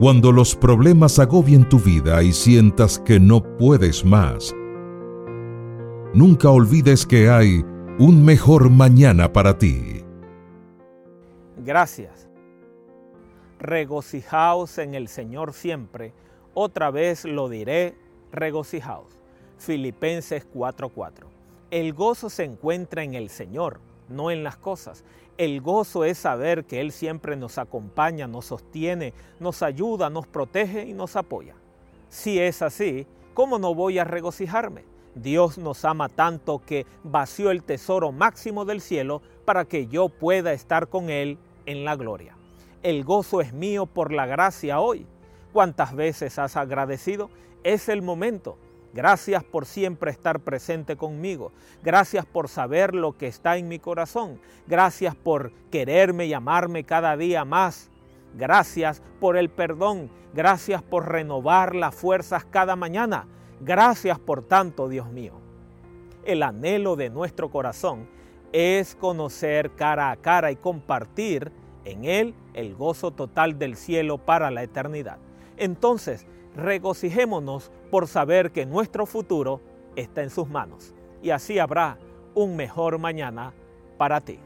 Cuando los problemas agobien tu vida y sientas que no puedes más, nunca olvides que hay un mejor mañana para ti. Gracias. Regocijaos en el Señor siempre. Otra vez lo diré, regocijaos. Filipenses 4:4. El gozo se encuentra en el Señor, no en las cosas. El gozo es saber que Él siempre nos acompaña, nos sostiene, nos ayuda, nos protege y nos apoya. Si es así, ¿cómo no voy a regocijarme? Dios nos ama tanto que vació el tesoro máximo del cielo para que yo pueda estar con Él en la gloria. El gozo es mío por la gracia hoy. ¿Cuántas veces has agradecido? Es el momento. Gracias por siempre estar presente conmigo. Gracias por saber lo que está en mi corazón. Gracias por quererme y amarme cada día más. Gracias por el perdón. Gracias por renovar las fuerzas cada mañana. Gracias por tanto, Dios mío. El anhelo de nuestro corazón es conocer cara a cara y compartir en Él el gozo total del cielo para la eternidad. Entonces, regocijémonos por saber que nuestro futuro está en sus manos y así habrá un mejor mañana para ti.